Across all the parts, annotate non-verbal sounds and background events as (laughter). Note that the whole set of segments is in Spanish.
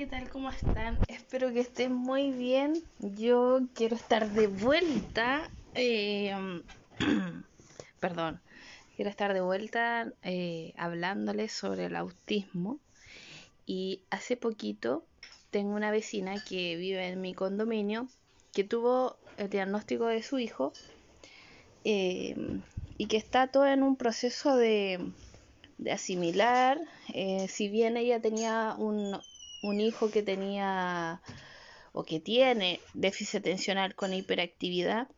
¿qué tal? ¿Cómo están? Espero que estén muy bien. Yo quiero estar de vuelta. eh, (clears throat) perdón. Quiero estar de vuelta eh, hablándoles sobre el autismo. Y hace poquito tengo una vecina que vive en mi condominio que tuvo el diagnóstico de su hijo eh, y que está todo en un proceso de, de asimilar. Eh, si bien ella tenía un, un hijo que tenía o que tiene déficit atencional con hiperactividad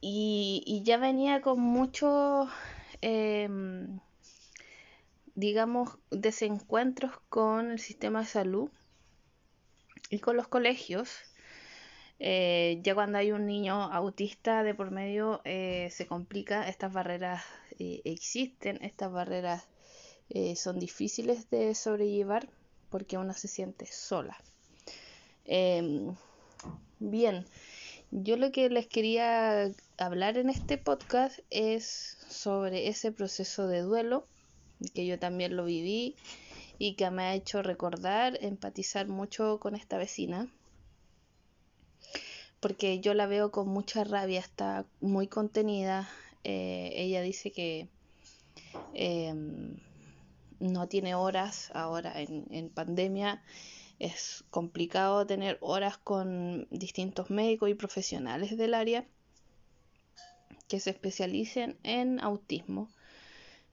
y, ya venía con muchos, eh, digamos, desencuentros con el sistema de salud y con los colegios. Eh, ya cuando hay un niño autista de por medio eh, se complica, estas barreras eh, existen, estas barreras eh, son difíciles de sobrellevar porque uno se siente sola. Em, bien, yo lo que les quería hablar en este podcast es sobre ese proceso de duelo que yo también lo viví y que me ha hecho recordar, empatizar mucho con esta vecina porque yo la veo con mucha rabia, está muy contenida. Eh, ella dice que eh, no tiene horas ahora en, en, pandemia. Es complicado tener horas con distintos médicos y profesionales del área que se especialicen en autismo.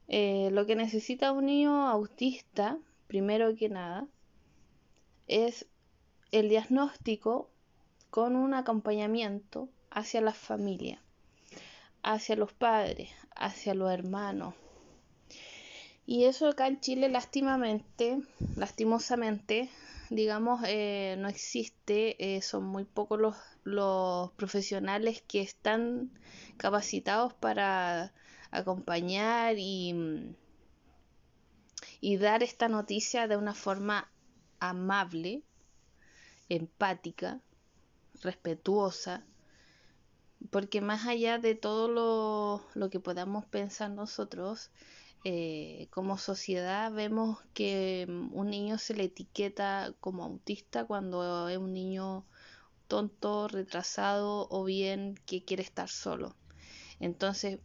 Eh, lo que necesita un niño autista, primero que nada, es el diagnóstico con un acompañamiento hacia la familia, hacia los padres, hacia los hermanos. Y eso acá en Chile, lastimamente, lastimosamente, digamos, eh, no existe. Eh, son muy pocos los, los profesionales que están capacitados para acompañar y, y dar esta noticia de una forma amable, empática, respetuosa, porque más allá de todo lo, lo que podamos pensar nosotros, eh, como sociedad vemos que un niño se le etiqueta como autista cuando es un niño tonto, retrasado o bien que quiere estar solo. Entonces,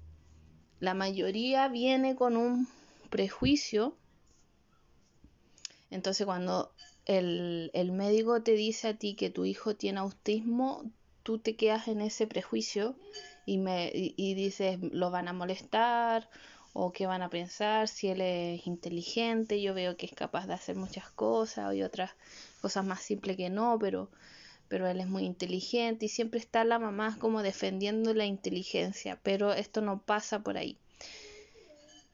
la mayoría viene con un prejuicio. Entonces, cuando el, el, médico te dice a ti que tu hijo tiene autismo, tú te quedas en ese prejuicio y, me, y, y dices, lo van a molestar o qué van a pensar, si él es inteligente, yo veo que es capaz de hacer muchas cosas y otras cosas más simples que no, pero, pero él es muy inteligente y siempre está la mamá como defendiendo la inteligencia, pero esto no pasa por ahí.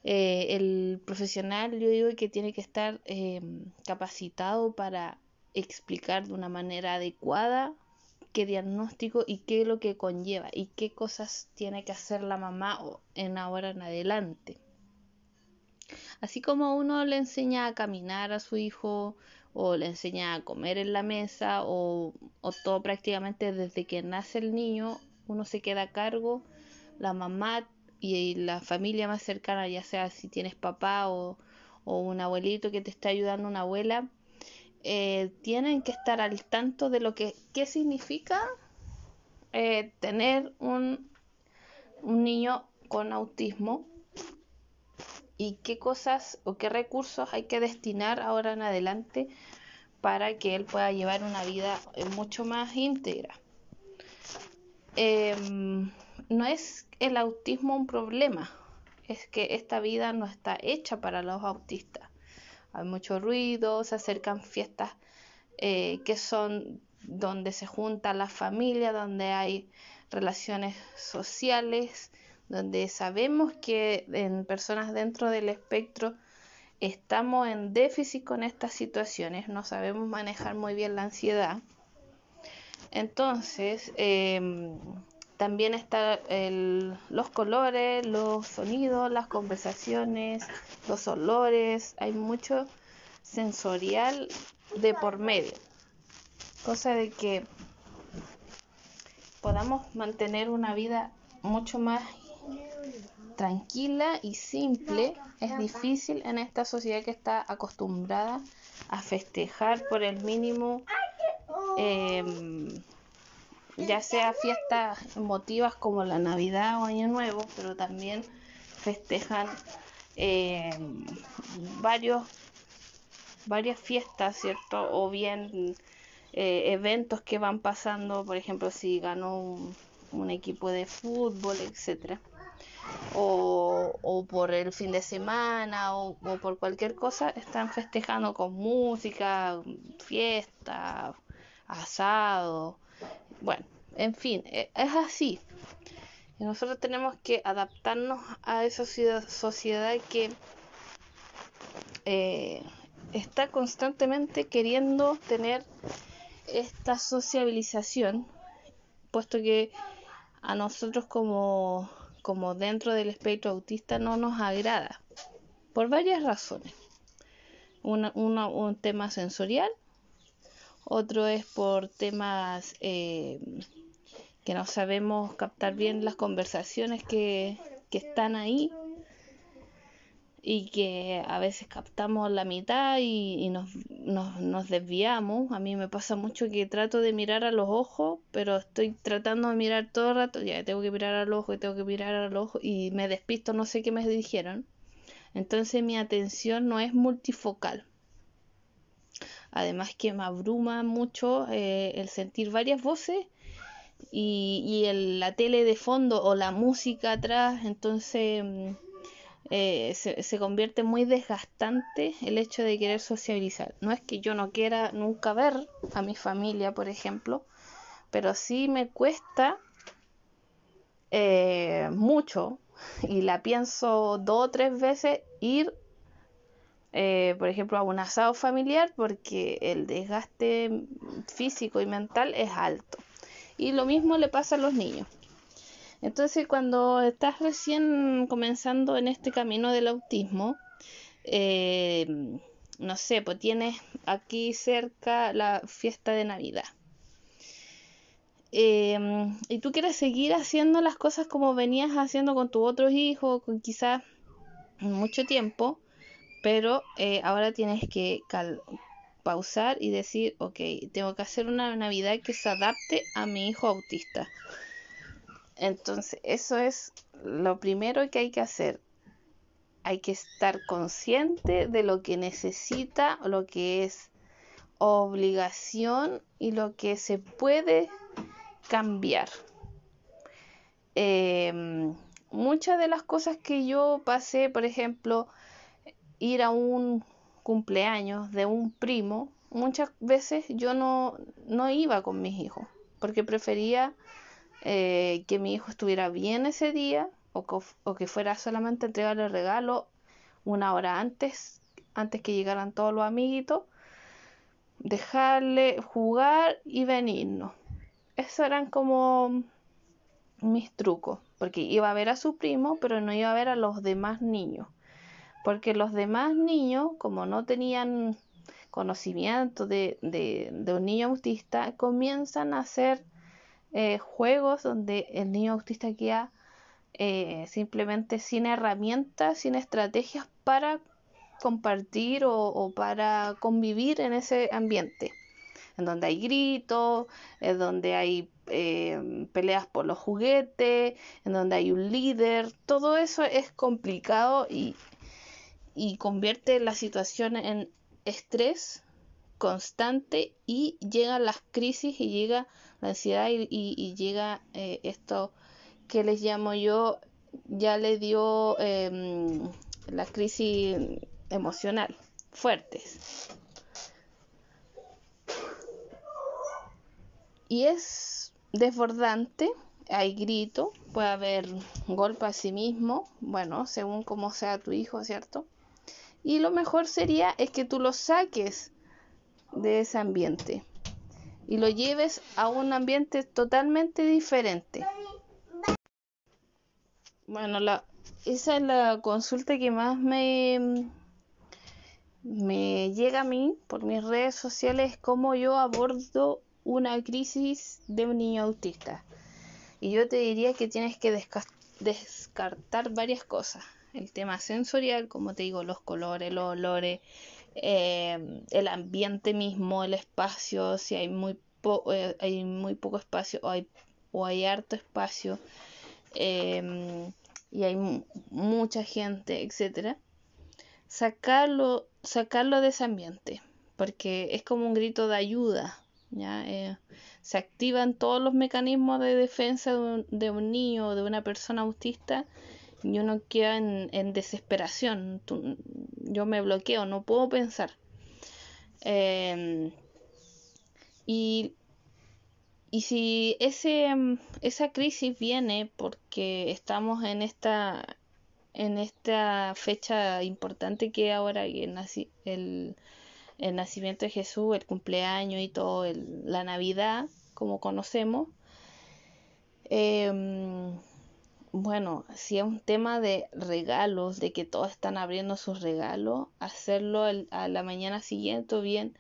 Eh, el profesional yo digo que tiene que estar eh, capacitado para explicar de una manera adecuada qué diagnóstico y qué es lo que conlleva y qué cosas tiene que hacer la mamá en ahora en adelante. Así como uno le enseña a caminar a su hijo o le enseña a comer en la mesa o, o todo prácticamente desde que nace el niño uno se queda a cargo, la mamá y la familia más cercana, ya sea si tienes papá o, o un abuelito que te está ayudando, una abuela, eh, tienen que estar al tanto de lo que qué significa eh, tener un, un niño con autismo y qué cosas o qué recursos hay que destinar ahora en adelante para que él pueda llevar una vida mucho más íntegra. Eh, no es el autismo un problema, es que esta vida no está hecha para los autistas. Hay mucho ruido, se acercan fiestas eh, que son donde se junta la familia, donde hay relaciones sociales, donde sabemos que en personas dentro del espectro estamos en déficit con estas situaciones, no sabemos manejar muy bien la ansiedad. Entonces, eh, también están los colores, los sonidos, las conversaciones, los olores, hay mucho sensorial de por medio. Cosa de que podamos mantener una vida mucho más tranquila y simple es difícil en esta sociedad que está acostumbrada a festejar por el mínimo, em, ya sea fiestas emotivas como la Navidad o Año Nuevo, pero también festejan em, varios varias fiestas, ¿cierto? O bien eh, eventos que van pasando, por ejemplo, si ganó un, equipo de fútbol, etcétera. O, por el fin de semana o, por cualquier cosa, están festejando con música, fiesta, asado. Bueno, en fin, e, es así. Y nosotros tenemos que adaptarnos a esa sociedad que eh, está constantemente queriendo tener esta sociabilización, puesto que a nosotros como, como dentro del espectro autista no nos agrada, por varias razones. un tema sensorial, otro es por temas eh, que no sabemos captar bien las conversaciones que, están ahí y que a veces captamos la mitad y, nos, nos, desviamos. A mí me pasa mucho que trato de mirar a los ojos, pero estoy tratando de mirar todo el rato, ya tengo que mirar al ojo y tengo que mirar al ojo y me despisto, no sé qué me dijeron. Entonces mi atención no es multifocal. Además que me abruma mucho eh, el sentir varias voces y, y el, la tele de fondo o la música atrás, entonces mm, eh, se, convierte muy desgastante el hecho de querer sociabilizar. No es que yo no quiera nunca ver a mi familia, por ejemplo, pero sí me cuesta eh, mucho y la pienso dos o tres veces ir, eh, por ejemplo, a un asado familiar porque el desgaste físico y mental es alto. Y lo mismo le pasa a los niños. Entonces, cuando estás recién comenzando en este camino del autismo, eh, no sé, pues tienes aquí cerca la fiesta de Navidad. Em, y tú quieres seguir haciendo las cosas como venías haciendo con tu otro hijo, con quizás mucho tiempo, pero eh, ahora tienes que pausar y decir, ok, tengo que hacer una Navidad que se adapte a mi hijo autista. Entonces, eso es lo primero que hay que hacer. Hay que estar consciente de lo que necesita, lo que es obligación y lo que se puede cambiar. Em, muchas de las cosas que yo pasé, por ejemplo, ir a un cumpleaños de un primo, muchas veces yo no, no iba con mis hijos, porque prefería eh, que mi hijo estuviera bien ese día o, que fuera solamente entregarle el regalo una hora antes, antes que llegaran todos los amiguitos, dejarle jugar y venirnos. Esos eran como mis trucos, porque iba a ver a su primo, pero no iba a ver a los demás niños, porque los demás niños, como no tenían conocimiento de, de un niño autista, comienzan a hacer eh, juegos donde el niño autista queda eh, simplemente sin herramientas, sin estrategias para compartir o, para convivir en ese ambiente, en donde hay gritos, en donde hay eh, peleas por los juguetes, en donde hay un líder, todo eso es complicado y, y convierte la situación en estrés constante y llegan las crisis y llega la ansiedad y, llega eh, esto que les llamo yo, ya le dio em, la crisis emocional fuertes. Y es desbordante, hay grito, puede haber golpe a sí mismo, bueno, según como sea tu hijo, ¿cierto? Y lo mejor sería es que tú lo saques de ese ambiente y lo lleves a un ambiente totalmente diferente. Bueno, la, esa es la consulta que más me, me llega a mí por mis redes sociales, cómo yo abordo una crisis de un niño autista. Y yo te diría que tienes que descartar varias cosas. El tema sensorial, como te digo, los colores, los olores, eh, el ambiente mismo, el espacio, si hay muy, eh, hay muy poco espacio o hay, o hay harto espacio em, y hay mucha gente, etcétera, sacarlo, sacarlo de ese ambiente, porque es como un grito de ayuda, ¿ya? Eh, se activan todos los mecanismos de defensa de un, niño o de una persona autista y uno queda en, desesperación. yo me bloqueo, no puedo pensar. Em, y, y si ese, esa crisis viene porque estamos en esta, en esta fecha importante que ahora el, el, el nacimiento de Jesús, el cumpleaños y todo, la Navidad, como conocemos. Em, bueno, si es un tema de regalos, de que todos están abriendo sus regalos, hacerlo a la mañana siguiente o bien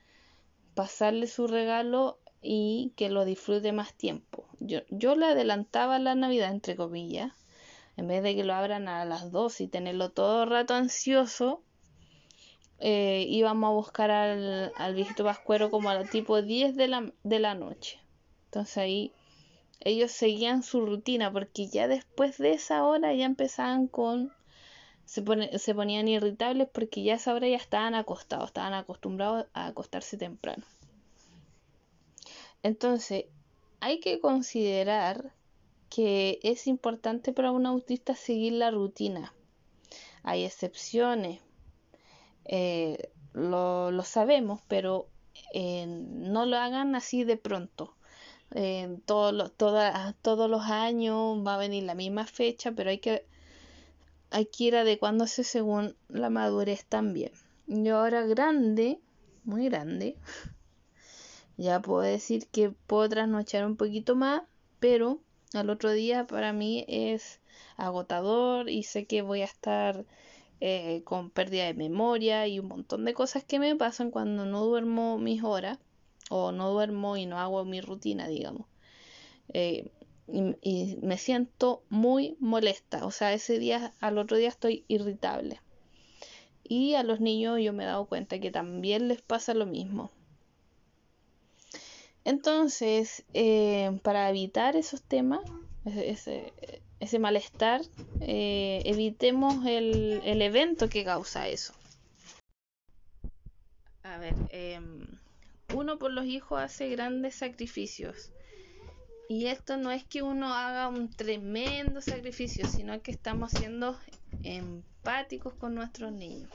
pasarle su regalo y que lo disfrute más tiempo. Yo, yo le adelantaba la Navidad, entre comillas, en vez de que lo abran a las 2 y tenerlo todo rato ansioso, eh, íbamos a buscar al, al viejito pascuero como a tipo 10 de la, de la noche. Entonces ahí ellos seguían su rutina porque ya después de esa hora ya empezaban con... Se, se ponían irritables porque ya esa hora ya estaban acostados, estaban acostumbrados a acostarse temprano. Entonces, hay que considerar que es importante para un autista seguir la rutina. Hay excepciones, eh, lo, sabemos, pero eh, no lo hagan así de pronto. Eh, todos los años va a venir la misma fecha, pero hay que, hay que ir adecuándose según la madurez también. Yo ahora grande, muy grande, (laughs) ya puedo decir que puedo trasnochar un poquito más, pero al otro día para mí es agotador y sé que voy a estar eh, con pérdida de memoria y un montón de cosas que me pasan cuando no duermo mis horas o no duermo y no hago mi rutina, digamos. Eh, y, me siento muy molesta, o sea, ese día, al otro día estoy irritable. Y a los niños yo me he dado cuenta que también les pasa lo mismo. Entonces, eh, para evitar esos temas, ese, ese, malestar, eh, evitemos el, el, evento que causa eso. A ver, em, uno por los hijos hace grandes sacrificios. Y esto no es que uno haga un tremendo sacrificio, sino que estamos siendo empáticos con nuestros niños.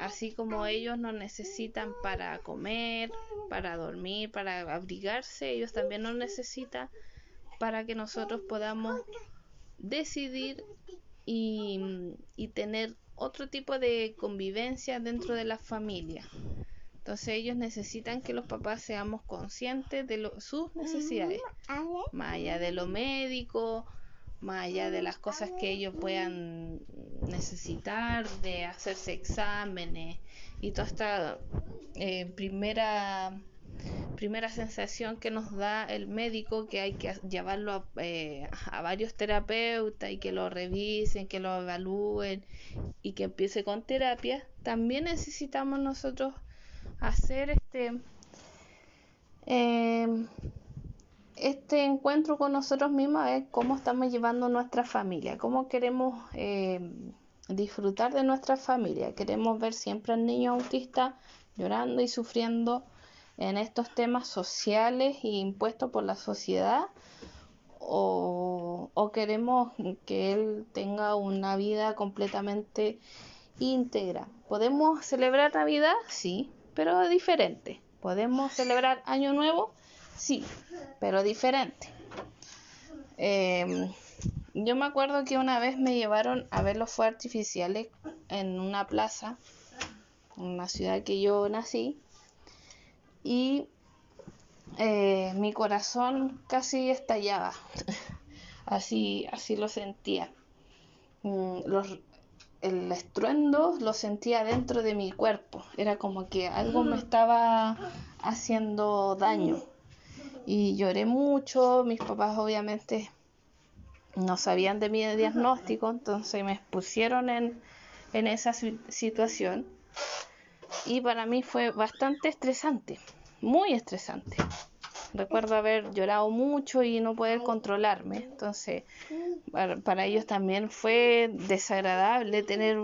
Así como ellos nos necesitan para comer, para dormir, para abrigarse, ellos también nos necesitan para que nosotros podamos decidir y, y tener otro tipo de convivencia dentro de la familia. Entonces ellos necesitan que los papás seamos conscientes de sus necesidades, más allá de lo médico, más allá de las cosas que ellos puedan necesitar, de hacerse exámenes y toda esta eh, primera primera sensación que nos da el médico que hay que llevarlo a, eh, a, varios terapeutas y que lo revisen, que lo evalúen y que empiece con terapia, también necesitamos nosotros hacer este, em, este encuentro con nosotros mismos, a ver cómo estamos llevando nuestra familia, cómo queremos em, disfrutar de nuestra familia. Queremos ver siempre al niño autista llorando y sufriendo en estos temas sociales e impuestos por la sociedad o, o, queremos que él tenga una vida completamente íntegra. ¿Podemos celebrar Navidad? Sí, pero diferente. ¿Podemos celebrar Año Nuevo? Sí, pero diferente. Em, yo me acuerdo que una vez me llevaron a ver los fuegos artificiales en una plaza, en una ciudad que yo nací, y eh, mi corazón casi estallaba. (laughs) así, así lo sentía. Mm, los, el estruendo lo sentía dentro de mi cuerpo. Era como que algo me estaba haciendo daño. Y lloré mucho. Mis papás obviamente no sabían de mi diagnóstico, entonces me expusieron en, en esa situación. y para mí fue bastante estresante, muy estresante. Recuerdo haber llorado mucho y no poder controlarme. Entonces, para, ellos también fue desagradable tener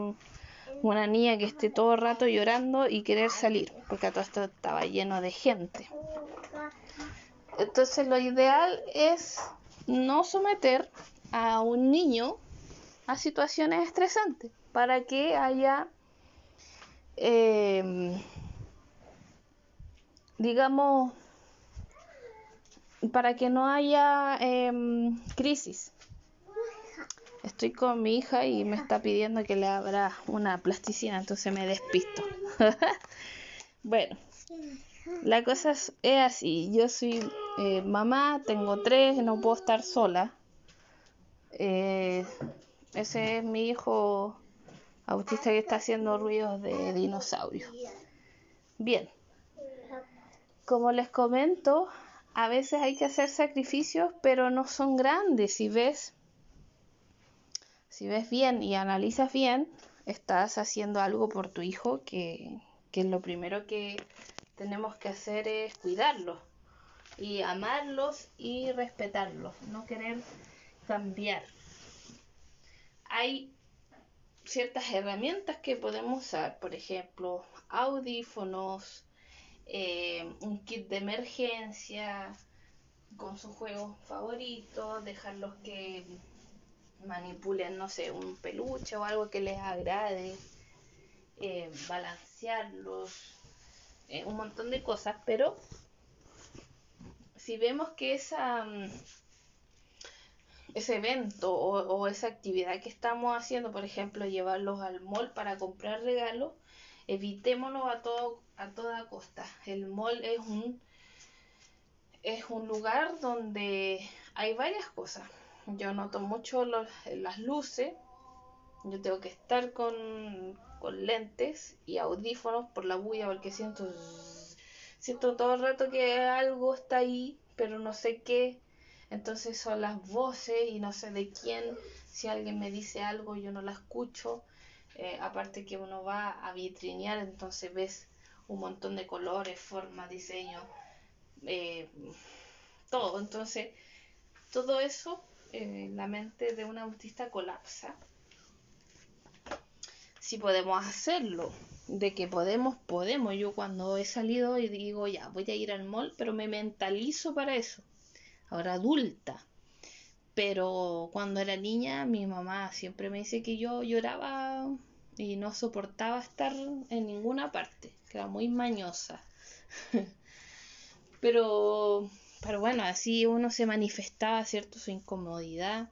una niña que esté todo el rato llorando y querer salir, porque todo esto estaba lleno de gente. Entonces, lo ideal es no someter a un niño a situaciones estresantes para que haya eh, digamos para que no haya em, crisis. Estoy con mi hija y me está pidiendo que le abra una plasticina, entonces me despisto. (laughs) bueno, la cosa es, así. Yo soy eh, mamá, tengo tres, no puedo estar sola. Eh, ese es mi hijo autista que está haciendo ruidos de dinosaurio. Bien, como les comento, a veces hay que hacer sacrificios, pero no son grandes. Si ves, si ves bien y analizas bien, estás haciendo algo por tu hijo que, que lo primero que tenemos que hacer es cuidarlos y amarlos y respetarlos, no querer cambiar. Hay ciertas herramientas que podemos usar, por ejemplo, audífonos, eh, un kit de emergencia con sus juegos favoritos, dejarlos que manipulen, no sé, un peluche o algo que les agrade, eh, balancearlos, eh, un montón de cosas, pero si vemos que esa mm, ese evento o, o, esa actividad que estamos haciendo, por ejemplo, llevarlos al mall para comprar regalos, evitémoslo a todo a toda costa. El mall es un es un lugar donde hay varias cosas. Yo noto mucho las luces. Yo tengo que estar con, con lentes y audífonos por la bulla porque siento siento todo el rato que algo está ahí, pero no sé qué. Entonces son las voces y no sé de quién. Si alguien me dice algo, yo no la escucho. Eh, aparte que uno va a vitrinear, entonces ves un montón de colores, formas, diseños, eh, todo. Entonces, todo eso, eh, la mente de un autista colapsa. Si podemos hacerlo, de que podemos, podemos. Yo cuando he salido y digo, ya, voy a ir al mall, pero me mentalizo para eso. Ahora adulta. Pero cuando era niña, mi mamá siempre me dice que yo lloraba y no soportaba estar en ninguna parte, que era muy mañosa. (laughs) pero, pero bueno, así uno se manifestaba, ¿cierto? Su incomodidad.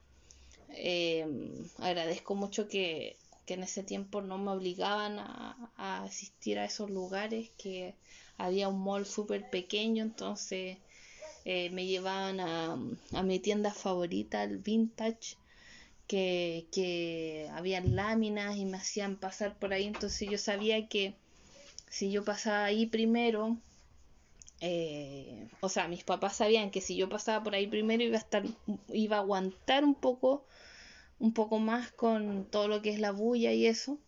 Em, agradezco mucho que, en ese tiempo no me obligaban a, a asistir a esos lugares, que había un mall súper pequeño, entonces eh, me llevaban a, a mi tienda favorita, el Vintage, que, que habían láminas y me hacían pasar por ahí, entonces yo sabía que si yo pasaba ahí primero, eh, o sea, mis papás sabían que si yo pasaba por ahí primero iba a estar, iba a aguantar un poco, un poco más con todo lo que es la bulla y eso.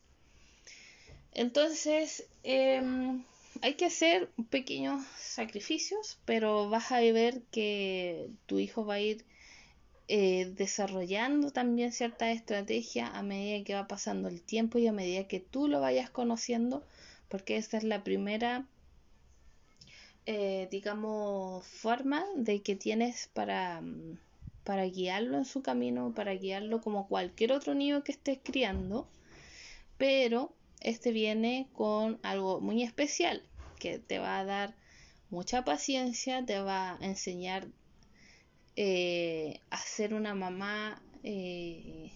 Entonces, em, hay que hacer pequeños sacrificios, pero vas a ver que tu hijo va a ir eh, desarrollando también cierta estrategia a medida que va pasando el tiempo y a medida que tú lo vayas conociendo, porque esta es la primera, eh, digamos, forma de que tienes para, para guiarlo en su camino, para guiarlo como cualquier otro niño que estés criando, pero este viene con algo muy especial que te va a dar mucha paciencia, te va a enseñar eh, a ser una mamá eh,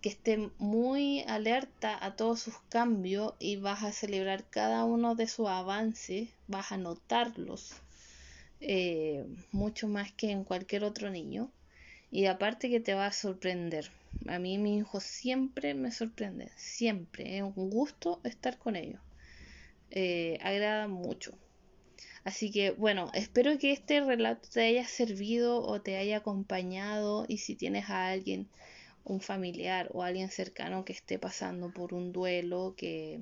que esté muy alerta a todos sus cambios y vas a celebrar cada uno de sus avances, vas a notarlos eh, mucho más que en cualquier otro niño y aparte que te va a sorprender. A mí mi hijo siempre me sorprende, siempre, es un gusto estar con ellos. agrada mucho. Así que bueno, espero que este relato te haya servido o te haya acompañado y si tienes a alguien, un familiar o alguien cercano que esté pasando por un duelo, que,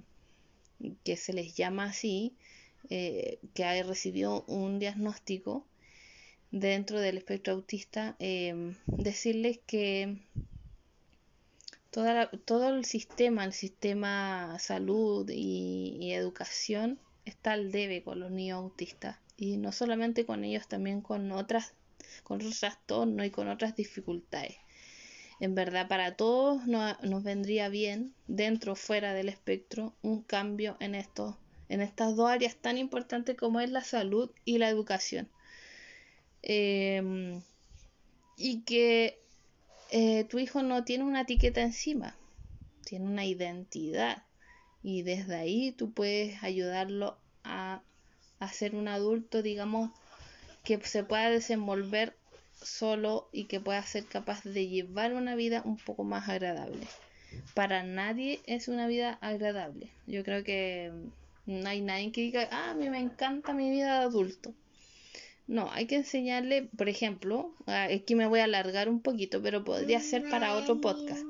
que se les llama así, eh, que ha recibido un diagnóstico dentro del espectro autista, em, decirles que toda todo el sistema, el sistema salud y, educación está al debe con los niños autistas y no solamente con ellos, también con otras, con otros trastornos y con otras dificultades. En verdad, para todos nos vendría bien, dentro o fuera del espectro, un cambio en estos, en estas dos áreas tan importantes como es la salud y la educación. Em, y que eh, tu hijo no tiene una etiqueta encima, tiene una identidad. Y desde ahí tú puedes ayudarlo a, ser un adulto, digamos, que se pueda desenvolver solo y que pueda ser capaz de llevar una vida un poco más agradable. Para nadie es una vida agradable. Yo creo que no hay nadie que diga, ah, a mí me encanta mi vida de adulto. No, hay que enseñarle, por ejemplo, aquí me voy a alargar un poquito, pero podría ser para otro podcast.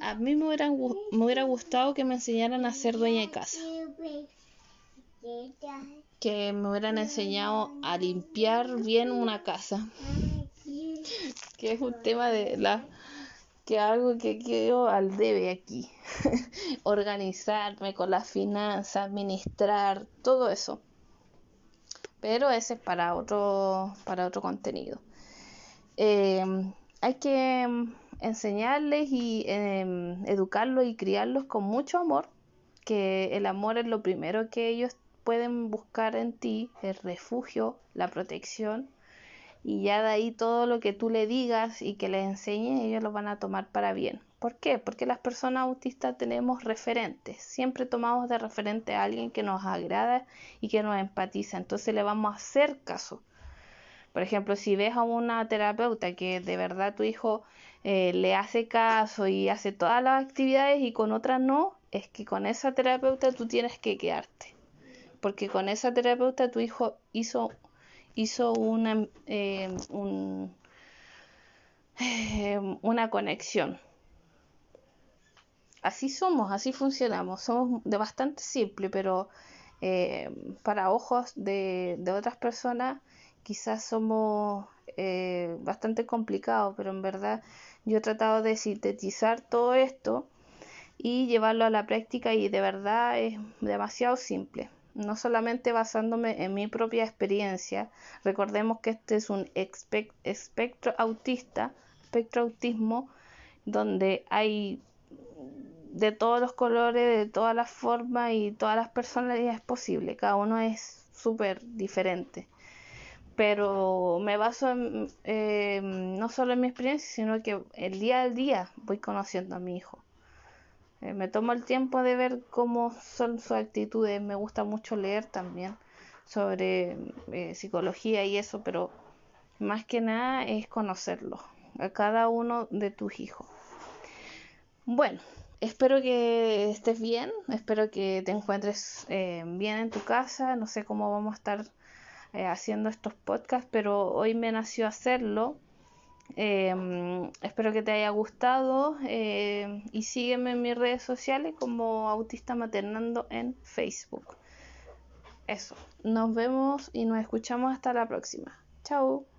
A mí me hubiera, me hubiera gustado que me enseñaran a ser dueña de casa. Que me hubieran enseñado a limpiar bien una casa. Que es un tema de la que algo que quedo al debe aquí. (laughs) Organizarme con las finanzas, administrar, todo eso pero ese es para otro, para otro contenido. Eh, hay que mm, enseñarles y em, educarlos y criarlos con mucho amor, que el amor es lo primero que ellos pueden buscar en ti, el refugio, la protección, y ya de ahí todo lo que tú le digas y que les enseñes, ellos lo van a tomar para bien. ¿Por qué? Porque las personas autistas tenemos referentes. Siempre tomamos de referente a alguien que nos agrada y que nos empatiza. Entonces le vamos a hacer caso. Por ejemplo, si ves a una terapeuta que de verdad tu hijo eh, le hace caso y hace todas las actividades y con otra no, es que con esa terapeuta tú tienes que quedarte. Porque con esa terapeuta tu hijo hizo, hizo una, eh, eh, una conexión así somos, así funcionamos. Somos de bastante simple, pero eh, para ojos de, de, otras personas quizás somos bastante complicados, pero en verdad yo he tratado de sintetizar todo esto y llevarlo a la práctica y de verdad es demasiado simple. No solamente basándome en mi propia experiencia, recordemos que este es un espectro autista, espectro autismo, donde hay de todos los colores, de todas las formas y todas las personalidades posibles. Cada uno es súper diferente. Pero me baso en, eh, no solo en mi experiencia, sino que el día al día voy conociendo a mi hijo. Eh, me tomo el tiempo de ver cómo son sus actitudes. Me gusta mucho leer también sobre eh, psicología y eso, pero más que nada es conocerlo, a cada uno de tus hijos. Bueno, espero que estés bien, espero que te encuentres eh, bien en tu casa, no sé cómo vamos a estar haciendo estos podcasts, pero hoy me nació hacerlo. Em, espero que te haya gustado eh, y sígueme en mis redes sociales como Autista Maternando en Facebook. Eso, nos vemos y nos escuchamos hasta la próxima. Chao.